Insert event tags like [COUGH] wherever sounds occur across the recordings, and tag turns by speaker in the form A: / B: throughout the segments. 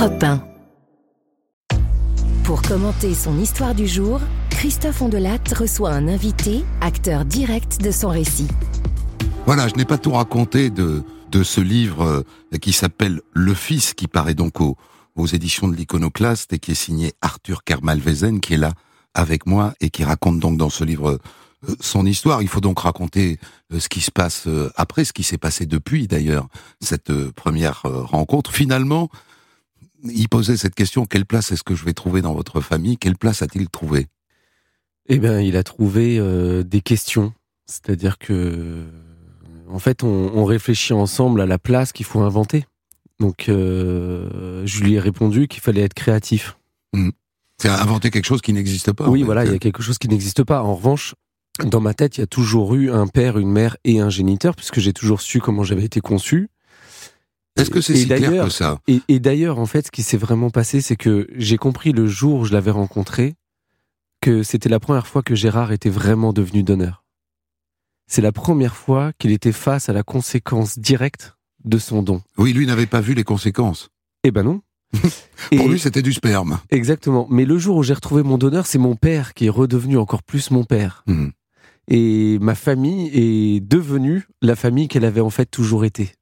A: Europe 1. Pour commenter son histoire du jour, Christophe Ondelat reçoit un invité, acteur direct de son récit.
B: Voilà, je n'ai pas tout raconté de, de ce livre euh, qui s'appelle Le Fils, qui paraît donc aux, aux éditions de l'Iconoclaste et qui est signé Arthur Kermalvezen, qui est là avec moi et qui raconte donc dans ce livre euh, son histoire. Il faut donc raconter euh, ce qui se passe après, ce qui s'est passé depuis d'ailleurs cette première rencontre. Finalement, il posait cette question quelle place est-ce que je vais trouver dans votre famille? Quelle place a-t-il trouvé?
C: Eh bien, il a trouvé euh, des questions. C'est-à-dire que, en fait, on, on, réfléchit ensemble à la place qu'il faut inventer. Donc, euh, je lui ai répondu qu'il fallait être créatif.
B: Mmh. C'est inventer quelque chose qui n'existe pas.
C: Oui, voilà, il y a quelque chose qui n'existe pas. En revanche, dans ma tête, il y a toujours eu un père, une mère et un géniteur, puisque j'ai toujours su comment j'avais été conçu.
B: Est-ce que c'est si clair que ça?
C: Et, et d'ailleurs, en fait, ce qui s'est vraiment passé, c'est que j'ai compris le jour où je l'avais rencontré que c'était la première fois que Gérard était vraiment devenu donneur. C'est la première fois qu'il était face à la conséquence directe de son don.
B: Oui, lui n'avait pas vu les conséquences.
C: Eh ben non. [LAUGHS]
B: Pour lui, c'était du sperme.
C: Exactement. Mais le jour où j'ai retrouvé mon donneur, c'est mon père qui est redevenu encore plus mon père.
B: Mmh.
C: Et ma famille est devenue la famille qu'elle avait en fait toujours été.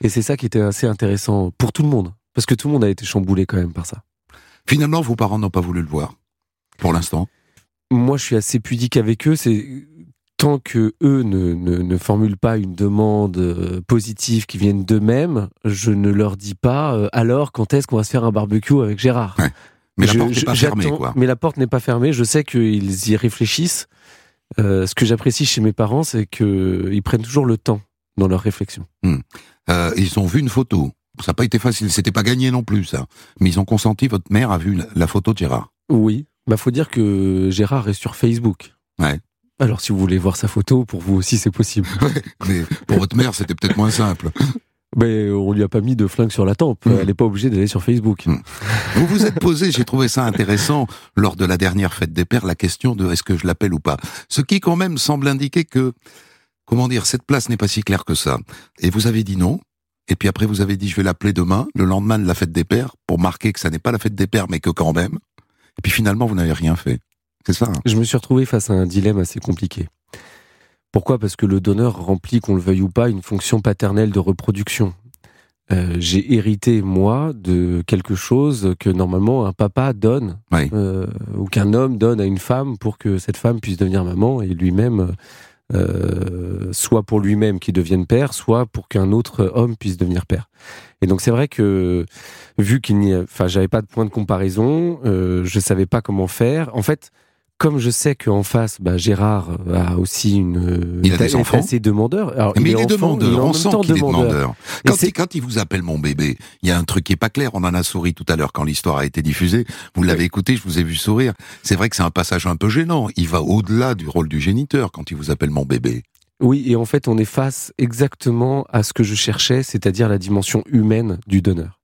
C: Et c'est ça qui était assez intéressant pour tout le monde, parce que tout le monde a été chamboulé quand même par ça.
B: Finalement, vos parents n'ont pas voulu le voir, pour l'instant
C: Moi, je suis assez pudique avec eux, c'est tant que eux ne, ne, ne, formulent pas une demande euh, positive qui vienne d'eux-mêmes, je ne leur dis pas euh, alors quand est-ce qu'on va se faire un barbecue avec Gérard?
B: Ouais. Mais je, la porte n'est pas fermée, quoi.
C: Mais la porte n'est pas fermée. Je sais qu'ils y réfléchissent. Euh, ce que j'apprécie chez mes parents, c'est qu'ils prennent toujours le temps dans leur réflexion.
B: Mmh. Euh, ils ont vu une photo. Ça n'a pas été facile, c'était pas gagné non plus, ça. Mais ils ont consenti, votre mère a vu la, la photo de Gérard.
C: Oui. Bah, faut dire que Gérard est sur Facebook.
B: Ouais.
C: Alors, si vous voulez voir sa photo, pour vous aussi, c'est possible. [LAUGHS]
B: Ouais, mais pour votre mère, c'était peut-être moins simple.
C: Mais on lui a pas mis de flingue sur la tempe. Mmh. Elle n'est pas obligée d'aller sur Facebook.
B: Mmh. Vous vous êtes posé, j'ai trouvé ça intéressant, lors de la dernière fête des pères, la question de est-ce que je l'appelle ou pas. Ce qui quand même semble indiquer que comment dire, cette place n'est pas si claire que ça. Et vous avez dit non. Et puis après, vous avez dit, je vais l'appeler demain, le lendemain de la fête des pères, pour marquer que ça n'est pas la fête des pères, mais que quand même. Et puis finalement, vous n'avez rien fait. C'est ça. Hein
C: Je me suis retrouvé face à un dilemme assez compliqué. Pourquoi? Parce que le donneur remplit, qu'on le veuille ou pas, une fonction paternelle de reproduction. Euh, j'ai hérité, moi, de quelque chose que normalement un papa donne,
B: oui.
C: euh, ou qu'un homme donne à une femme pour que cette femme puisse devenir maman et lui-même euh, soit pour lui-même qu'il devienne père, soit pour qu'un autre homme puisse devenir père. Et donc c'est vrai que vu qu'il n'y, enfin j'avais pas de point de comparaison, euh, je savais pas comment faire. En fait, comme je sais qu'en face, bah, Gérard a aussi une,
B: il a des enfants,
C: assez demandeur. Alors,
B: mais
C: il,
B: il est,
C: enfant,
B: demandeur,
C: il est
B: on sent qu'il est demandeur. Quand
C: c'est-
B: il, quand il vous appelle mon bébé, il y a un truc qui est pas clair. On en a souri tout à l'heure quand l'histoire a été diffusée. Vous l'avez écouté, je vous ai vu sourire. C'est vrai que c'est un passage un peu gênant. Il va au-delà du rôle du géniteur quand il vous appelle mon bébé.
C: Oui, et en fait, on est face exactement à ce que je cherchais, c'est-à-dire la dimension humaine du donneur.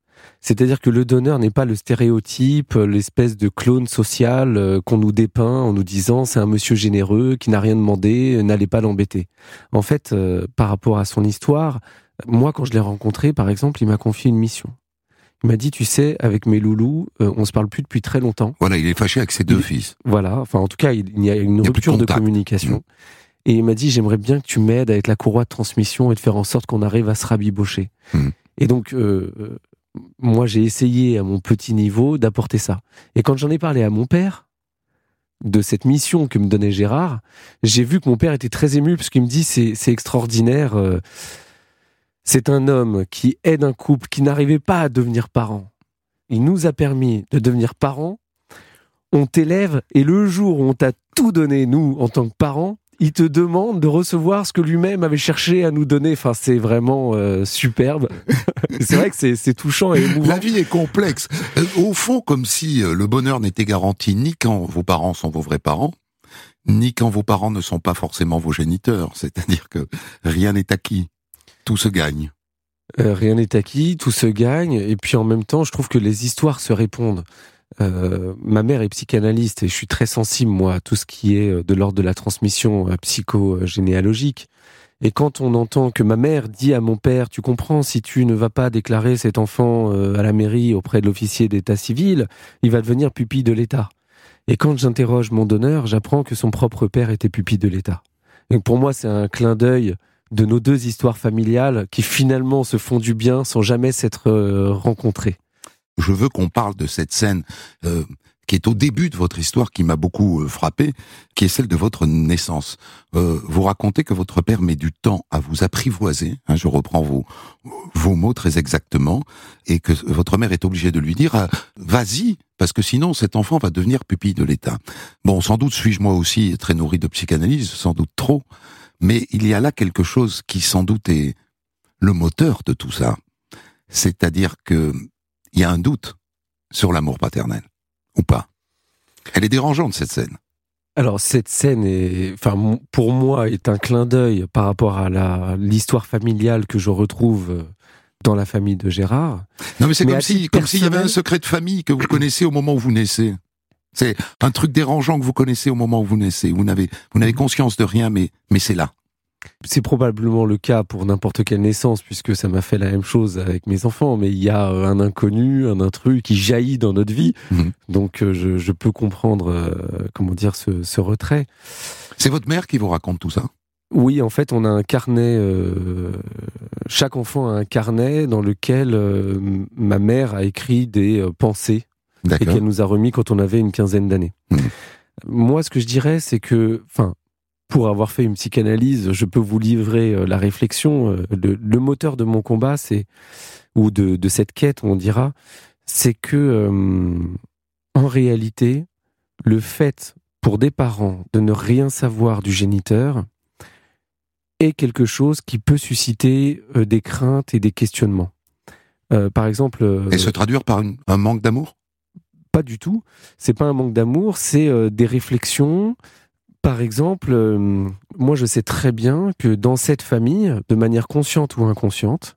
C: C'est-à-dire que le donneur n'est pas le stéréotype, l'espèce de clone social euh, qu'on nous dépeint en nous disant c'est un monsieur généreux qui n'a rien demandé, euh, n'allez pas l'embêter. En fait, euh, par rapport à son histoire, moi quand je l'ai rencontré, par exemple, il m'a confié une mission. Il m'a dit, tu sais, avec mes loulous, euh, on se parle plus depuis très longtemps.
B: Voilà, il est fâché avec ses deux
C: Il-
B: fils.
C: Voilà, enfin en tout cas, il, il y a une
B: Il y a plus de
C: rupture de, communication. Et il m'a dit, j'aimerais bien que tu m'aides à être la courroie de transmission et de faire en sorte qu'on arrive à se rabibocher.
B: Mhm.
C: Et donc, euh, euh, moi, j'ai essayé à mon petit niveau d'apporter ça. Et quand j'en ai parlé à mon père, de cette mission que me donnait Gérard, j'ai vu que mon père était très ému parce qu'il me dit, c'est extraordinaire. euh, c'est un homme qui aide un couple qui n'arrivait pas à devenir parent. Il nous a permis de devenir parents on t'élève et le jour où on t'a tout donné, nous, en tant que parents, il te demande de recevoir ce que lui-même avait cherché à nous donner. Enfin, c'est vraiment euh, superbe. [LAUGHS] c'est vrai que c'est touchant et émouvant.
B: La vie est complexe. Euh, Au fond, comme si euh, le bonheur n'était garanti ni quand vos parents sont vos vrais parents, ni quand vos parents ne sont pas forcément vos géniteurs. [LAUGHS] C'est-à-dire que rien n'est acquis. Tout se gagne.
C: Euh, rien n'est acquis, tout se gagne. Et puis en même temps, je trouve que les histoires se répondent. Euh, ma mère est psychanalyste et je suis très sensible, moi, à tout ce qui est euh, de l'ordre de la transmission euh, psychogénéalogique. Et quand on entend que ma mère dit à mon père, tu comprends, si tu ne vas pas déclarer cet enfant à la mairie auprès de l'officier d'état civil, il va devenir pupille de l'État. Et quand j'interroge mon donneur, j'apprends que son propre père était pupille de l'État. Et pour moi, c'est un clin d'œil de nos deux histoires familiales qui finalement se font du bien sans jamais s'être rencontrées.
B: Je veux qu'on parle de cette scène euh, qui est au début de votre histoire, qui m'a beaucoup euh, frappé, qui est celle de votre naissance. Euh, vous racontez que votre père met du temps à vous apprivoiser, hein, je reprends vos, vos mots très exactement, et que votre mère est obligée de lui dire euh, vas-y, parce que sinon cet enfant va devenir pupille de l'État. Bon, sans doute suis-je moi aussi très nourri de psychanalyse, sans doute trop, mais il y a là quelque chose qui sans doute est le moteur de tout ça. C'est-à-dire que il y a un doute sur l'amour paternel ou pas Elle est dérangeante cette scène.
C: Alors cette scène est, enfin pour moi, est un clin d'œil par rapport à la l'histoire familiale que je retrouve euh, dans la famille de Gérard.
B: Non mais c'est comme si comme s'il y avait un secret de famille que vous connaissez au moment où vous naissez. C'est un truc dérangeant que vous connaissez au moment où vous naissez. Vous n'avez vous n'avez conscience de rien, mais mais c'est là.
C: C'est probablement le cas pour n'importe quelle naissance, puisque ça m'a fait la même chose avec mes enfants. Mais il y a euh, un inconnu, un intrus qui jaillit dans notre vie. Mhm. Donc euh, je, je, peux comprendre, euh, comment dire, ce, ce retrait.
B: C'est votre mère qui vous raconte tout ça?
C: Oui, en fait, on a un carnet. Euh, chaque enfant a un carnet dans lequel euh, ma mère a écrit des euh, pensées et qu'elle nous a remis quand on avait une quinzaine d'années. Mmh. Moi, ce que je dirais, c'est que, enfin, pour avoir fait une psychanalyse, je peux vous livrer euh, la réflexion. Euh, le, moteur de mon combat, c'est ou de, de, cette quête, on dira, c'est que euh, en réalité, le fait pour des parents de ne rien savoir du géniteur est quelque chose qui peut susciter des craintes et des questionnements. par exemple,
B: et se traduire par un manque d'amour?
C: Pas du tout. C'est pas un manque d'amour, c'est des réflexions, par exemple, euh, moi je sais très bien que dans cette famille, de manière consciente ou inconsciente,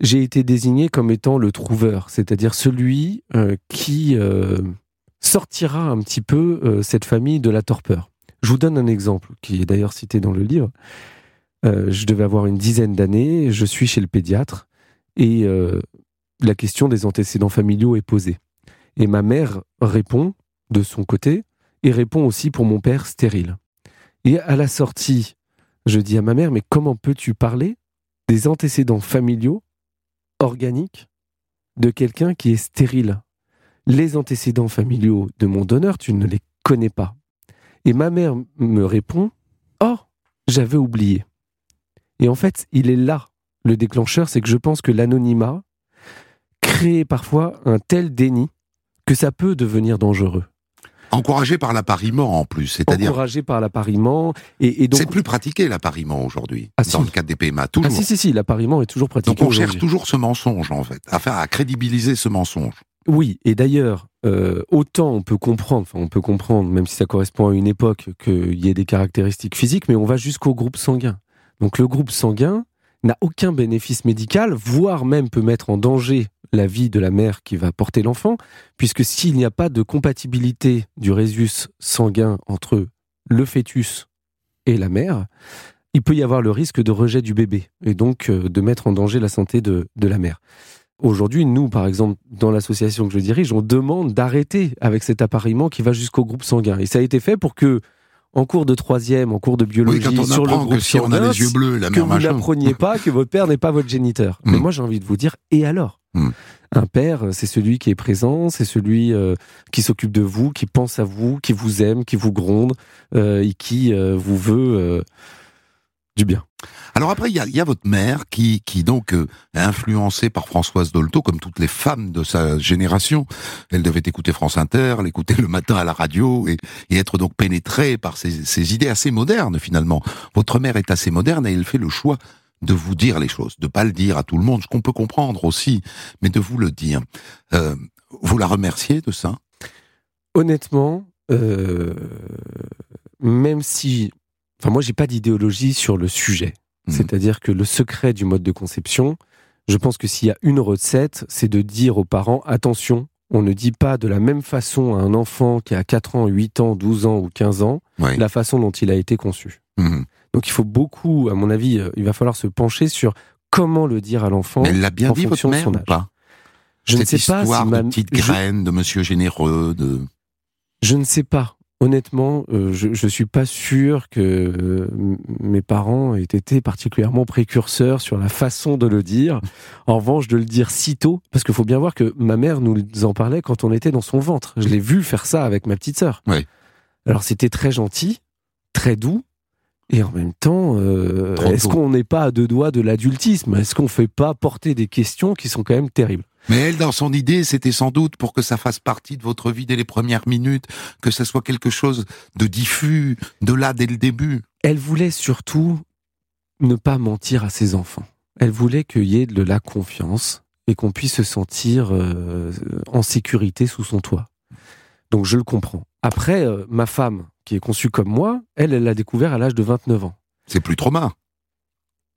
C: j'ai été désigné comme étant le trouveur, c'est-à-dire celui euh, qui euh, sortira un petit peu cette famille de la torpeur. Je vous donne un exemple qui est d'ailleurs cité dans le livre. je devais avoir une dizaine d'années, je suis chez le pédiatre et la question des antécédents familiaux est posée. Et ma mère répond de son côté et répond aussi pour mon père stérile. Et à la sortie, je dis à ma mère, mais comment peux-tu parler des antécédents familiaux organiques de quelqu'un qui est stérile? Les antécédents familiaux de mon donneur, tu ne les connais pas. Et ma mère me répond, oh, j'avais oublié. Et en fait, il est là. Le déclencheur, c'est que je pense que l'anonymat crée parfois un tel déni que ça peut devenir dangereux.
B: Encouragé par l'appariement en plus, c'est-à-dire
C: encouragé par l'appariement et, donc
B: c'est plus pratiqué l'appariement aujourd'hui ah, dans le cadre des PMA toujours.
C: Ah si si si, l'appariement est toujours pratiqué.
B: Donc on cherche toujours ce mensonge en fait, à faire à crédibiliser ce mensonge.
C: Oui, et d'ailleurs, euh, autant on peut comprendre, enfin on peut comprendre, même si ça correspond à une époque, qu'il y ait des caractéristiques physiques, mais on va jusqu'au groupe sanguin. Donc le groupe sanguin n'a aucun bénéfice médical, voire même peut mettre en danger la vie de la mère qui va porter l'enfant, puisque s'il n'y a pas de compatibilité du résus sanguin entre le fœtus et la mère, il peut y avoir le risque de rejet du bébé et donc euh, de mettre en danger la santé de, de la mère. Aujourd'hui, nous, par exemple, dans l'association que je dirige, on demande d'arrêter avec cet appareillement qui va jusqu'au groupe sanguin. Et ça a été fait pour que en cours de troisième, en cours de biologie, sur le groupe
B: si on a les yeux bleus, la
C: que vous n'appreniez pas que votre père n'est pas votre géniteur. Mais hmm. moi, j'ai envie de vous dire, et alors? Hmm. Un père, c'est celui qui est présent, c'est celui euh, qui s'occupe de vous, qui pense à vous, qui vous aime, qui vous gronde euh, et qui euh, vous veut du bien.
B: Alors après, il y a, votre mère qui, qui donc euh, est influencée par Françoise Dolto, comme toutes les femmes de sa génération. Elle devait écouter France Inter, l'écouter le matin à la radio et, être donc pénétrée par ces, idées assez modernes finalement. Votre mère est assez moderne et elle fait le choix de vous dire les choses, de pas le dire à tout le monde, ce qu'on peut comprendre aussi, mais de vous le dire. Euh, vous la remerciez de ça?
C: Honnêtement, euh, même si Enfin, moi, j'ai pas d'idéologie sur le sujet. Mhm. C'est-à-dire que le secret du mode de conception, je pense que s'il y a une recette, c'est de dire aux parents attention, on ne dit pas de la même façon à un enfant qui a 4 ans, 8 ans, 12 ans ou 15 ans la façon dont il a été conçu. Mhm. Donc il faut beaucoup, à mon avis, il va falloir se pencher sur comment le dire à l'enfant.
B: Elle l'a bien dit, votre mère, ou pas?
C: Je
B: Cette
C: ne sais pas si
B: de
C: ma...
B: petite
C: je-
B: graine, de monsieur généreux, de...
C: Je ne sais pas. Honnêtement, euh, je ne suis pas sûr que euh, mes parents aient été particulièrement précurseurs sur la façon de le dire. En revanche, de le dire si tôt, parce qu'il faut bien voir que ma mère nous en parlait quand on était dans son ventre. Je l'ai vu faire ça avec ma petite sœur.
B: Oui.
C: Alors c'était très gentil, très doux, et en même temps, euh, est-ce qu'on n'est pas à deux doigts de l'adultisme? Est-ce qu'on ne fait pas porter des questions qui sont quand même terribles?
B: Mais elle, dans son idée, c'était sans doute pour que ça fasse partie de votre vie dès les premières minutes, que ça soit quelque chose de diffus, de là dès le début.
C: elle voulait surtout ne pas mentir à ses enfants. Elle voulait qu'il y ait de la confiance et qu'on puisse se sentir euh, en sécurité sous son toit. Donc je le comprends. Après, euh, ma femme, qui est conçue comme moi, elle, elle l'a découvert à l'âge de 29 ans.
B: C'est plus trauma.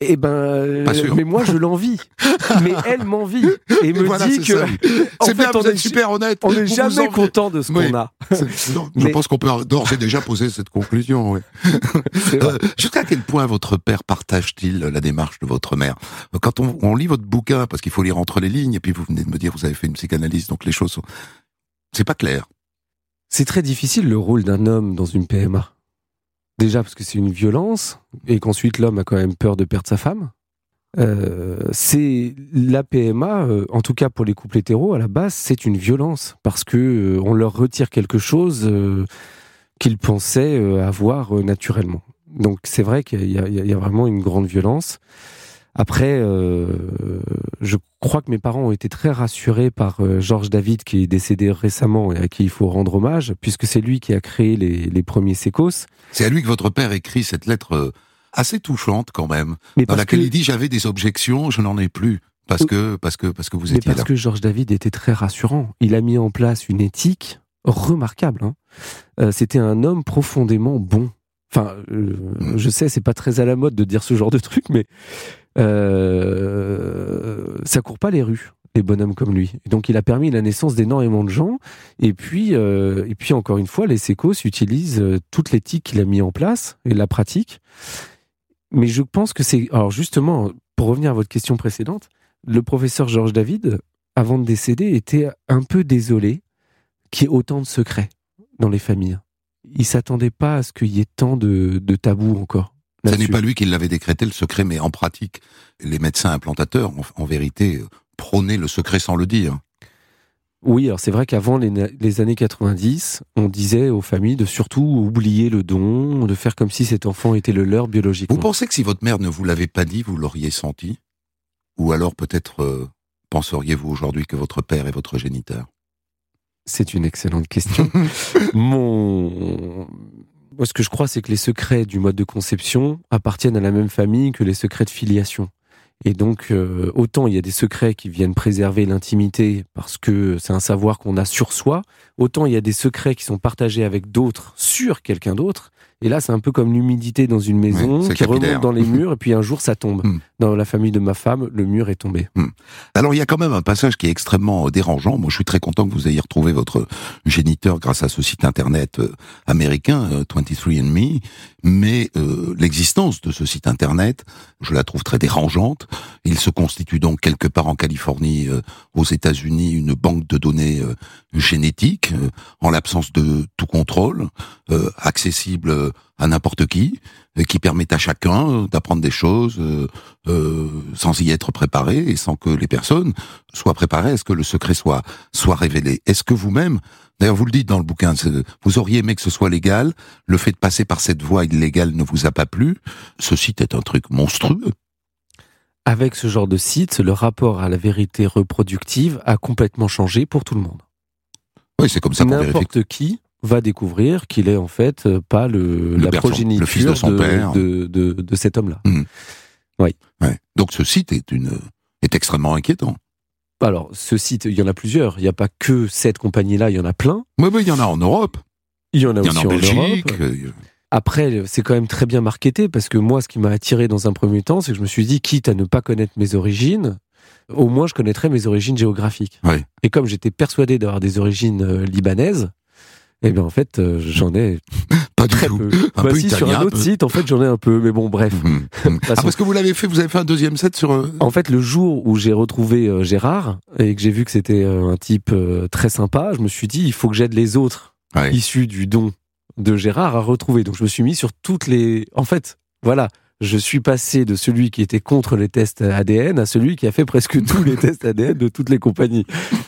C: Eh ben, euh,
B: Pas sûr.
C: mais moi je l'envie. [LAUGHS] mais elle m'envie et me
B: Voilà,
C: dit que [LAUGHS]
B: C'est
C: fait,
B: bien,
C: on
B: vous
C: est-
B: êtes super honnête.
C: on n'est jamais content de ce
B: Oui.
C: qu'on a.
B: Je [LAUGHS] pense qu'on peut d'ores et déjà poser cette conclusion. oui. Euh, Jusqu'à quel point votre père partage-t-il la démarche de votre mère? Quand on, on lit votre bouquin, parce qu'il faut lire entre les lignes, et puis vous venez de me dire que vous avez fait une psychanalyse, donc les choses sont... C'est pas clair.
C: C'est très difficile le rôle d'un homme dans une PMA. Déjà parce que c'est une violence et qu'ensuite l'homme a quand même peur de perdre sa femme. Euh, c'est la PMA, euh, en tout cas pour les couples hétéros, à la base, c'est une violence parce que euh, on leur retire quelque chose euh, qu'ils pensaient euh, avoir euh, naturellement. Donc c'est vrai qu'il y, y a- vraiment une grande violence. Après, je crois que mes parents ont été très rassurés par euh, Georges David, qui est décédé récemment et à qui il faut rendre hommage, puisque c'est lui qui a créé les, les premiers sécos.
B: C'est à lui que votre père écrit cette lettre euh, assez touchante quand même,
C: Mais
B: dans
C: parce
B: laquelle
C: que,
B: il dit j'avais des objections, je n'en ai plus. Parce que, parce que, parce que vous
C: mais
B: étiez
C: parce
B: là.
C: que Georges David était très rassurant. Il a mis en place une éthique remarquable. hein. Euh, C'était un homme profondément bon. Enfin, euh,
B: Mm.
C: je sais, c'est pas très à la mode de dire ce genre de truc, mais euh, ça court pas les rues, les bonhommes comme lui. Donc, il a permis la naissance d'énormément de gens. Et puis, euh, et puis encore une fois, les sécos utilisent euh, toute l'éthique qu'il a mis en place et la pratique. Mais je pense que c'est. Alors, justement, pour revenir à votre question précédente, le professeur Georges David, avant de décéder, était un peu désolé qu'il y ait autant de secrets dans les familles. Il s'attendait pas à ce qu'il y ait tant de, de tabous encore.
B: Ce n'est pas lui qui l'avait décrété, le secret, mais en pratique, les médecins implantateurs, en, en vérité, prônaient le secret sans le dire.
C: Oui, alors c'est vrai qu'avant les années 90, on disait aux familles de surtout oublier le don, de faire comme si cet enfant était le leur biologiquement.
B: Vous pensez que si votre mère ne vous l'avait pas dit, vous l'auriez senti? Ou alors peut-être euh, penseriez-vous aujourd'hui que votre père est votre géniteur?
C: C'est une excellente question. [LAUGHS] Mon... Moi, ce que je crois, c'est que les secrets du mode de conception appartiennent à la même famille que les secrets de filiation. Et donc, euh, autant il y a des secrets qui viennent préserver l'intimité parce que c'est un savoir qu'on a sur soi, autant il y a des secrets qui sont partagés avec d'autres sur quelqu'un d'autre. Et là, c'est un peu comme l'humidité dans une maison qui remonte dans les [LAUGHS] murs et puis un jour ça tombe.
B: Hmm.
C: Dans la famille de ma femme, le mur est tombé.
B: Alors il y a quand même un passage qui est extrêmement euh, dérangeant. Moi je suis très content que vous ayez retrouvé votre géniteur grâce à ce site internet euh, américain, euh, 23andMe, mais euh, l'existence de ce site internet, je la trouve très dérangeante. Il se constitue donc quelque part en Californie, euh, aux États-Unis, une banque de données euh, génétiques, euh, en l'absence de tout contrôle, euh, accessible euh, à n'importe qui, et qui permet à chacun euh, d'apprendre des choses euh, euh, sans y être préparé et sans que les personnes soient préparées à ce que le secret soit soit révélé. Est-ce que vous-même, d'ailleurs vous le dites dans le bouquin, vous auriez aimé que ce soit légal, le fait de passer par cette voie illégale ne vous a pas plu, ce site est un truc monstrueux.
C: Avec ce genre de site, le rapport à la vérité reproductive a complètement changé pour tout le monde.
B: Oui, c'est comme ça.
C: N'importe qui va découvrir qu'il est en fait euh, pas le,
B: Le
C: la progéniture
B: le fils de son père.
C: de, de- de cet homme-là.
B: Ouais. Donc ce site est une est extrêmement inquiétant.
C: Alors, ce site, il y en a plusieurs. Il n'y a pas que cette compagnie-là, il y en a plein.
B: Oui, oui, il y en a en Europe,
C: Il y en a
B: il y
C: aussi
B: en
C: en,
B: Belgique.
C: Europe. Après, c'est quand même très bien marketé parce que moi, ce qui m'a attiré dans un premier temps, c'est que je me suis dit, quitte à ne pas connaître mes origines, au moins je connaîtrais mes origines géographiques. Et comme j'étais persuadé d'avoir des origines euh, libanaises, Eh bien, en fait, euh, j'en ai [LAUGHS]
B: Pas du
C: très
B: tout.
C: peu.
B: Un
C: Bah
B: peu
C: si, sur
B: italien,
C: un
B: un
C: autre
B: peu.
C: site, en fait, j'en ai un peu. Mais bon, bref.
B: Mhm. [LAUGHS] Ah, parce que vous l'avez fait, vous avez fait un deuxième set sur. euh,
C: En fait, le jour où j'ai retrouvé euh, Gérard et que j'ai vu que c'était un type très sympa, je me suis dit, il faut que j'aide les autres
B: ouais.
C: issus du don de Gérard à retrouver. Donc, je me suis mis sur toutes les. En fait, voilà. Je suis passé de celui qui était contre les tests ADN à celui qui a fait presque tous les [LAUGHS] tests ADN de toutes les compagnies.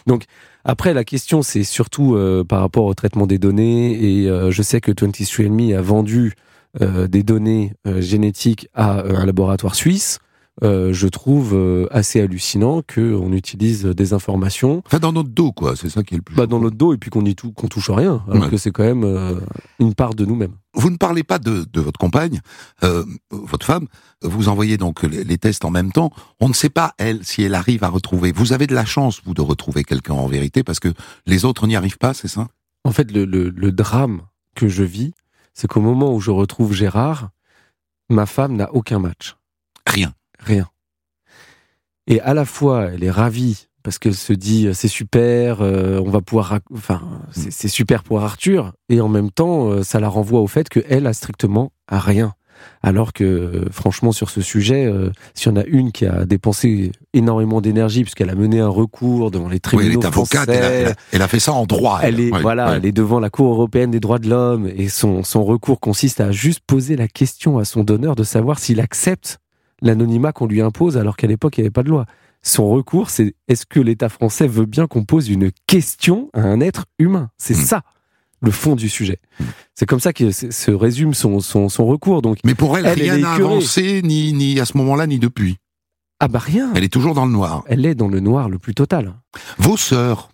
C: Donc, après, la question, c'est surtout euh, par rapport au traitement des données. Et euh, je sais que 23andMe a vendu euh, des données génétiques à un laboratoire suisse. Euh, je trouve euh, assez hallucinant qu'on utilise des informations
B: Enfin, dans notre dos, quoi. C'est ça qui est le plus.
C: bah, dans notre dos et puis qu'on y tou- qu'on touche à rien, alors
B: Ouais.
C: que c'est quand même euh, une part de nous-mêmes.
B: Vous ne parlez pas de, de votre compagne, euh, votre femme. Vous envoyez donc les, les tests en même temps. On ne sait pas, elle, si elle arrive à retrouver. Vous avez de la chance, vous, de retrouver quelqu'un en vérité, parce que les autres n'y arrivent pas, c'est ça?
C: En fait, le, le- le drame que je vis, c'est qu'au moment où je retrouve Gérard, ma femme n'a aucun match.
B: Rien.
C: Rien. Et à la fois, elle est ravie parce qu'elle se dit euh, c'est super, euh, on va pouvoir, enfin c'est c'est super pour Arthur, et en même temps, euh, ça la renvoie au fait qu'elle a strictement rien. Alors que, euh, franchement, sur ce sujet, euh, s'il y en a une qui a dépensé énormément d'énergie puisqu'elle a mené un recours devant les
B: Oui,
C: tribunaux
B: elle est avocate. Elle a,
C: français,
B: elle a- elle a fait ça en droit.
C: elle est
B: Ouais,
C: voilà,
B: ouais.
C: elle est devant la Cour européenne des droits de l'homme et son son recours consiste à juste poser la question à son donneur de savoir s'il accepte l'anonymat qu'on lui impose alors qu'à l'époque il n'y avait pas de loi. Son recours, c'est est-ce que l'État français veut bien qu'on pose une question à un être humain? C'est
B: Mm.
C: ça le fond du sujet. C'est comme ça que se résume son, son, son recours. Donc
B: Mais pour elle,
C: Elle,
B: rien n'a avancé, ni, ni à ce moment-là, ni depuis.
C: ah bah rien.
B: Elle est toujours dans le noir.
C: Elle est dans le noir le plus total.
B: Vos sœurs,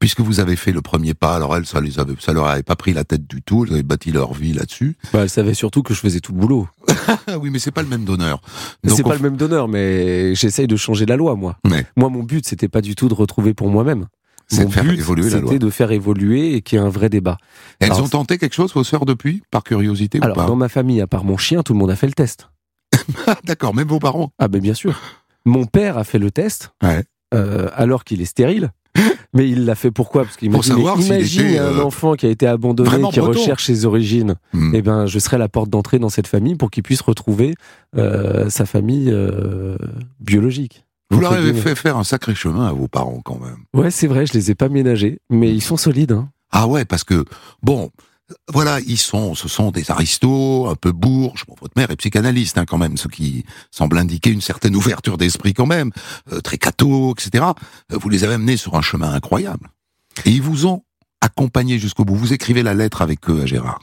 B: puisque vous avez fait le premier pas, alors elles, ça les avait, ça leur avait pas pris la tête du tout, elles avaient bâti leur vie là-dessus.
C: Bah, elle savait surtout que je faisais tout le boulot. [LAUGHS]
B: Oui, mais c'est pas le même donneur.
C: C'est pas le même donneur, mais j'essaye de changer la loi, moi.
B: Ouais.
C: Moi, mon but, c'était pas du tout de retrouver pour moi-même. Mon
B: de faire
C: but,
B: évoluer la loi.
C: c'était de faire évoluer et qu'il y ait un vrai débat.
B: Elles
C: Alors,
B: ont tenté quelque chose, vos sœurs, depuis, par curiosité
C: Alors,
B: ou pas
C: dans ma famille, à part mon chien, tout le monde a fait le test. [LAUGHS]
B: D'accord, même vos parents.
C: Ah ben bien sûr. Mon père a fait le test,
B: Ouais.
C: euh, alors qu'il est stérile. [LAUGHS] Mais il l'a fait pourquoi Parce qu'il m'a
B: Pour savoir s'il
C: imagine
B: était,
C: un
B: euh,
C: enfant qui a été abandonné,
B: vraiment
C: qui
B: breton.
C: recherche ses origines.
B: Hmm.
C: Eh ben, je serai la porte d'entrée dans cette famille pour qu'il puisse retrouver euh, sa famille euh, biologique.
B: Vous leur avez fait faire un sacré chemin à vos parents quand même.
C: Ouais, c'est vrai, je les ai pas ménagés, mais ils sont solides. Hein.
B: Ah ouais, parce que, bon, voilà, ils sont, ce sont des aristos, un peu bourges. Votre mère est psychanalyste hein, quand même, ce qui semble indiquer une certaine ouverture d'esprit quand même, euh, très etc. Euh, Vous les avez amenés sur un chemin incroyable. Et ils vous ont accompagné jusqu'au bout. Vous écrivez la lettre avec eux à Gérard.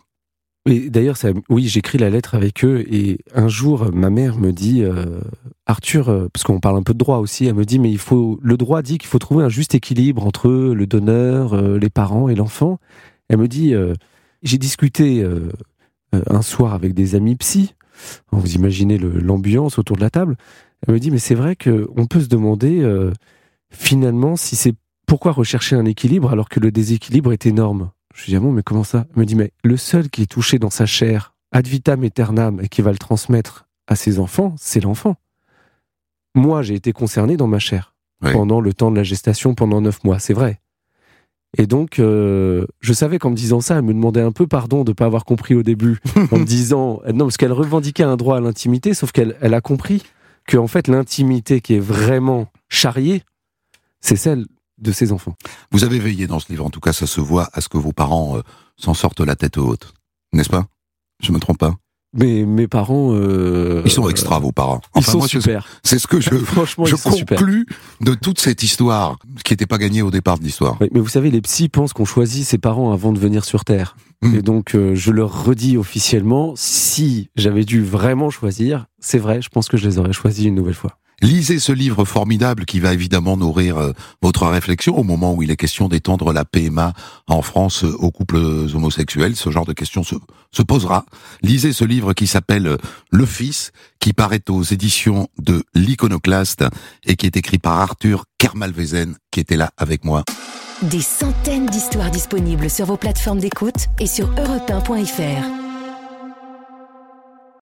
C: Et d'ailleurs, oui, j'écris la lettre avec eux et un jour, ma mère me dit, euh, Arthur, euh, parce qu'on parle un peu de droit aussi, elle me dit, mais il faut, le droit dit qu'il faut trouver un juste équilibre entre le donneur, les parents et l'enfant. Elle me dit, j'ai discuté euh, euh, un soir avec des amis psy. Vous imaginez l'ambiance autour de la table. Elle me dit, mais c'est vrai que on peut se demander euh, finalement si c'est pourquoi rechercher un équilibre alors que le déséquilibre est énorme? Je lui dis, ah bon, mais comment ça? Elle me dit, mais le seul qui est touché dans sa chair, ad vitam aeternam, et qui va le transmettre à ses enfants, c'est l'enfant. Moi, j'ai été concerné dans ma chair
B: Oui.
C: pendant le temps de la gestation, pendant neuf mois, c'est vrai. Et donc, euh, je savais qu'en me disant ça, elle me demandait un peu pardon de ne pas avoir compris au début, [LAUGHS] en me disant, non, parce qu'elle revendiquait un droit à l'intimité, sauf qu'elle elle a compris que, en fait, l'intimité qui est vraiment charriée, c'est celle de ses enfants.
B: Vous avez veillé dans ce livre, en tout cas ça se voit, à ce que vos parents euh, s'en sortent la tête haute. N'est-ce pas? Je me trompe pas?
C: Mais mes parents. euh,
B: Ils sont extra, vos parents.
C: Ils sont
B: moi,
C: super.
B: c'est ce que je, [LAUGHS]
C: Franchement,
B: je conclus de toute cette histoire, qui n'était pas gagnée au départ de l'histoire.
C: Oui, mais vous savez, les psys pensent qu'on choisit ses parents avant de venir sur Terre.
B: Mm.
C: Et donc, euh, je leur redis officiellement, si j'avais dû vraiment choisir, c'est vrai, je pense que je les aurais choisis une nouvelle fois.
B: Lisez ce livre formidable qui va évidemment nourrir euh, votre réflexion au moment où il est question d'étendre la PMA en France euh, aux couples homosexuels. Ce genre de questions se, se posera. Lisez ce livre qui s'appelle euh, Le Fils, qui paraît aux éditions de l'Iconoclaste et qui est écrit par Arthur Kermalvezen, qui était là avec moi.
A: Des centaines d'histoires disponibles sur vos plateformes d'écoute et sur europe1.fr.